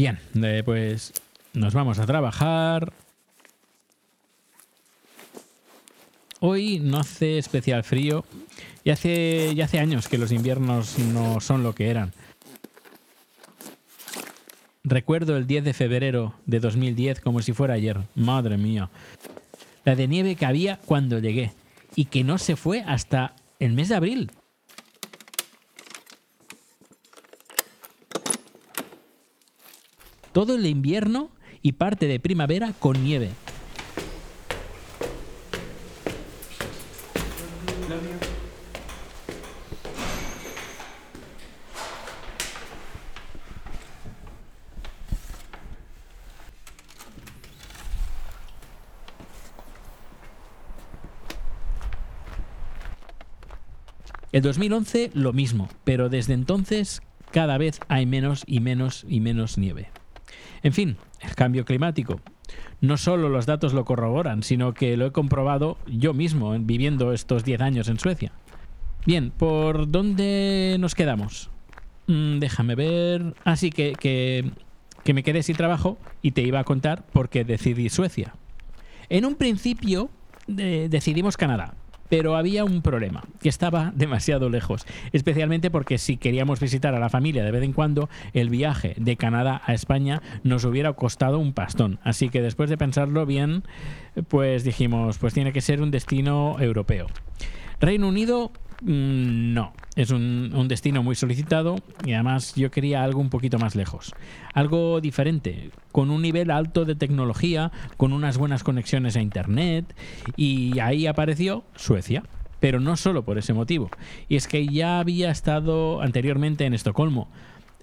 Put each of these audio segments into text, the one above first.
Bien, eh, pues nos vamos a trabajar. Hoy no hace especial frío y hace, ya hace años que los inviernos no son lo que eran. Recuerdo el 10 de febrero de 2010 como si fuera ayer. Madre mía. La de nieve que había cuando llegué y que no se fue hasta el mes de abril. Todo el invierno y parte de primavera con nieve. El 2011 lo mismo, pero desde entonces cada vez hay menos y menos y menos nieve. En fin, el cambio climático. No solo los datos lo corroboran, sino que lo he comprobado yo mismo viviendo estos 10 años en Suecia. Bien, ¿por dónde nos quedamos? Mm, déjame ver. Así que, que, que me quedé sin trabajo y te iba a contar por qué decidí Suecia. En un principio decidimos Canadá, pero había un problema, que estaba demasiado lejos, especialmente porque si queríamos visitar a la familia de vez en cuando, el viaje de Canadá a España nos hubiera costado un pastón. Así que después de pensarlo bien, pues dijimos, pues tiene que ser un destino europeo. Reino Unido, no. Es un, un, destino muy solicitado y además yo quería algo un poquito más lejos. Algo diferente, con un nivel alto de tecnología, con unas buenas conexiones a Internet y ahí apareció Suecia. Pero no solo por ese motivo. Y es que ya había estado anteriormente en Estocolmo,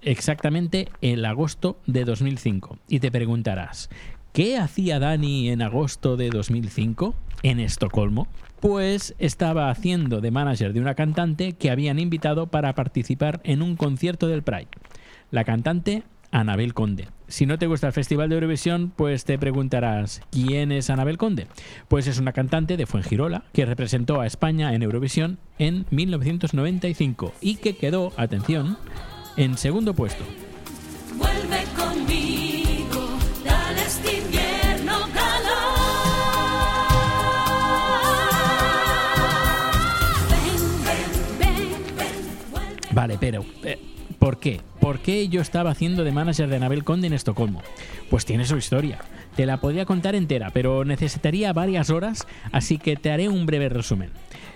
exactamente el agosto de 2005. Y te preguntarás, ¿qué hacía Dani en agosto de 2005 en Estocolmo? Pues estaba haciendo de manager de una cantante que habían invitado para participar en un concierto del Pride. La cantante Anabel Conde. Si no te gusta el Festival de Eurovisión, pues te preguntarás, ¿quién es Anabel Conde? Pues es una cantante de Fuengirola que representó a España en Eurovisión en 1995 y que quedó, atención, en segundo puesto. Vuelve conmigo, pero eh, ¿por qué? ¿Por qué yo estaba haciendo de manager de Anabel Conde en Estocolmo? Pues tiene su historia. Te la podría contar entera, pero necesitaría varias horas, así que te haré un breve resumen.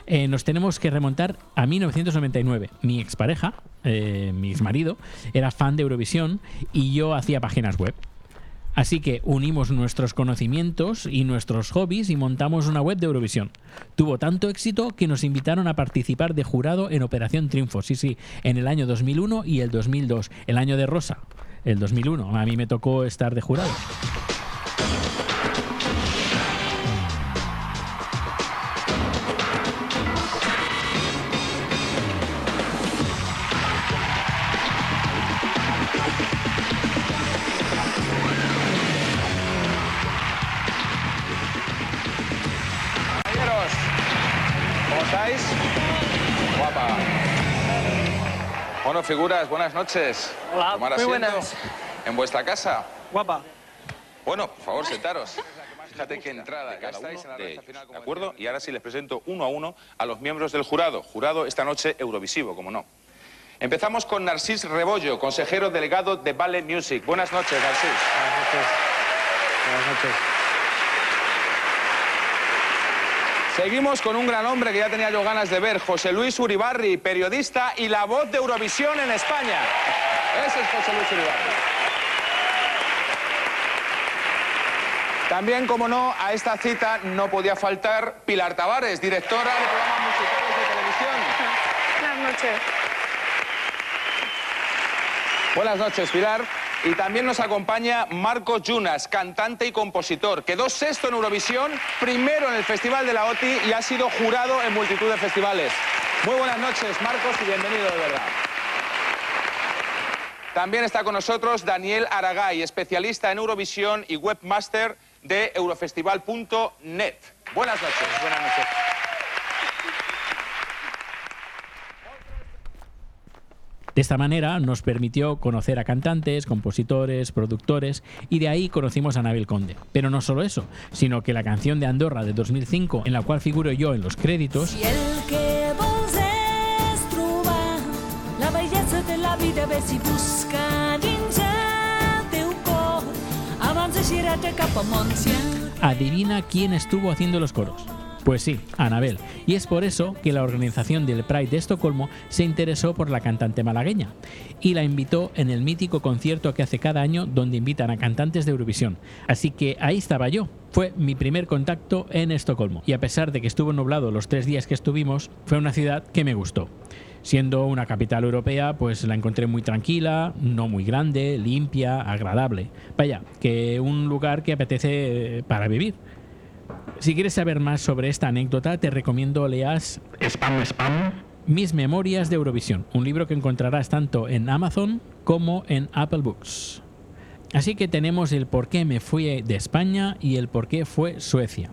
Eh, nos tenemos que remontar a 1999. Mi expareja, eh, mi exmarido, era fan de Eurovisión y yo hacía páginas web. Así que unimos nuestros conocimientos y nuestros hobbies y montamos una web de Eurovisión. Tuvo tanto éxito que nos invitaron a participar de jurado en Operación Triunfo, sí, sí, en el año 2001 y el 2002, el año de Rosa, el 2001. A mí me tocó estar de jurado. Figuras, buenas noches. Hola, muy buenas. ¿En vuestra casa? Guapa. Bueno, por favor, sentaros. Fíjate qué entrada, ya estáis en la recta final. ¿De acuerdo? Y ahora sí les presento uno a uno a los miembros del jurado. Jurado esta noche Eurovisivo, como no. Empezamos con Narcís Rebollo, consejero delegado de Ballet Music. Buenas noches, Narcís. Buenas noches. Buenas noches. Seguimos con un gran hombre que ya tenía yo ganas de ver, José Luis Uribarri, periodista y la voz de Eurovisión en España. Ese es José Luis Uribarri. También, como no, a esta cita no podía faltar Pilar Tavares, directora de programas musicales de televisión. Buenas noches. Buenas noches, Pilar. Y también nos acompaña Marcos Yunas, cantante y compositor. Quedó sexto en Eurovisión, primero en el Festival de la OTI y ha sido jurado en multitud de festivales. Muy buenas noches, Marcos, y bienvenido de verdad. También está con nosotros Daniel Aragay, especialista en Eurovisión y webmaster de eurofestival.net. Buenas noches. Buenas noches. De esta manera nos permitió conocer a cantantes, compositores, productores y de ahí conocimos a Nabil Conde. Pero no solo eso, sino que la canción de Andorra de 2005, en la cual figuro yo en los créditos, Si el que vols és trobar la bellesa de la vida, ve si busca dins el teu cor abans de girar-te cap a Montsià. adivina quién estuvo haciendo los coros. Pues sí, Anabel. Y es por eso que la organización del Pride de Estocolmo se interesó por la cantante malagueña y la invitó en el mítico concierto que hace cada año donde invitan a cantantes de Eurovisión. Así que ahí estaba yo. Fue mi primer contacto en Estocolmo. Y a pesar de que estuvo nublado los tres días que estuvimos, fue una ciudad que me gustó. Siendo una capital europea, pues la encontré muy tranquila, no muy grande, limpia, agradable. Vaya, que un lugar que apetece eh, para vivir. Si quieres saber más sobre esta anécdota, te recomiendo leas Spam, spam. Mis Memorias de Eurovisión, un libro que encontrarás tanto en Amazon como en Apple Books. Así que tenemos el por qué me fui de España y el por qué fue Suecia.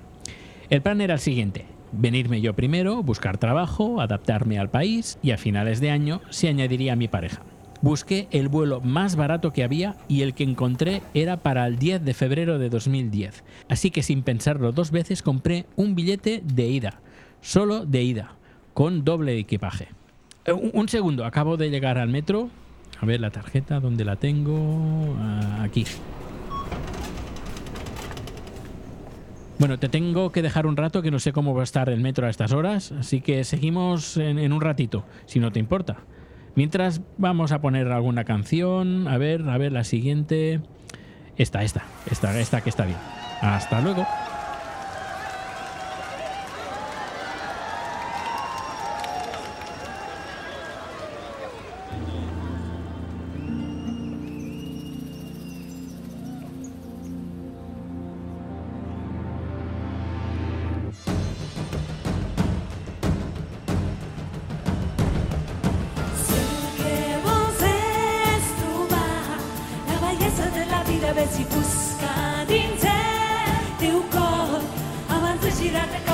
El plan era el siguiente, venirme yo primero, buscar trabajo, adaptarme al país y a finales de año se añadiría mi pareja. Busqué el vuelo más barato que había y el que encontré era para el 10 de febrero de 2010. Así que sin pensarlo dos veces compré un billete de ida, solo de ida, con doble equipaje. Eh, Un un segundo, acabo de llegar al metro. A ver la tarjeta, ¿dónde la tengo? Ah, aquí. Bueno, te tengo que dejar un rato que no sé cómo va a estar el metro a estas horas, así que seguimos en un ratito, si no te importa. Mientras vamos a poner alguna canción, a ver, a ver la siguiente. Esta, esta, esta, esta que está bien. Hasta luego. Vida, ve si busca dins el teu cor abans de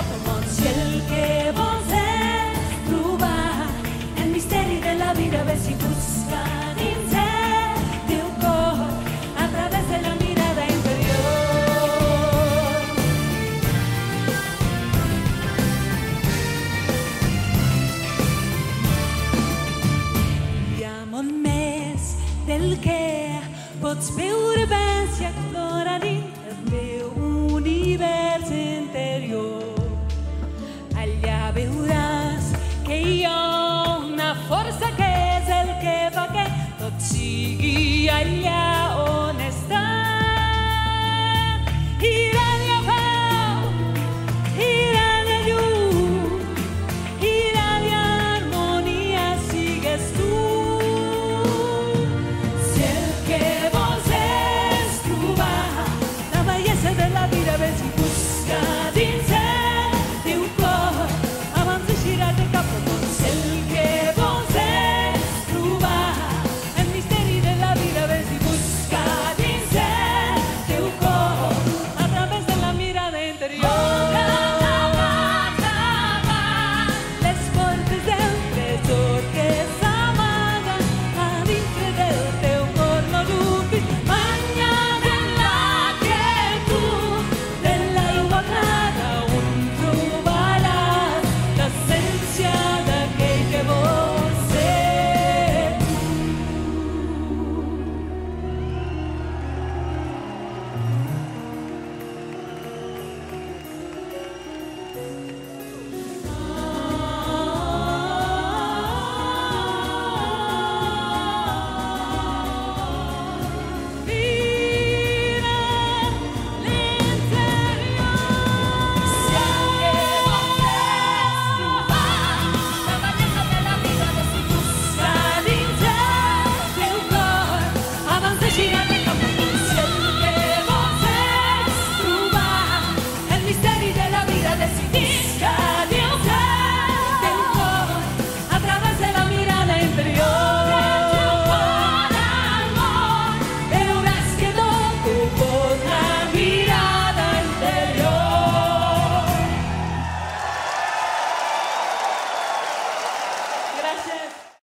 turbância cloranin és meu univers interior. Allà veuràs que hi ha una força que és el que fa que tot sigui allà on està. I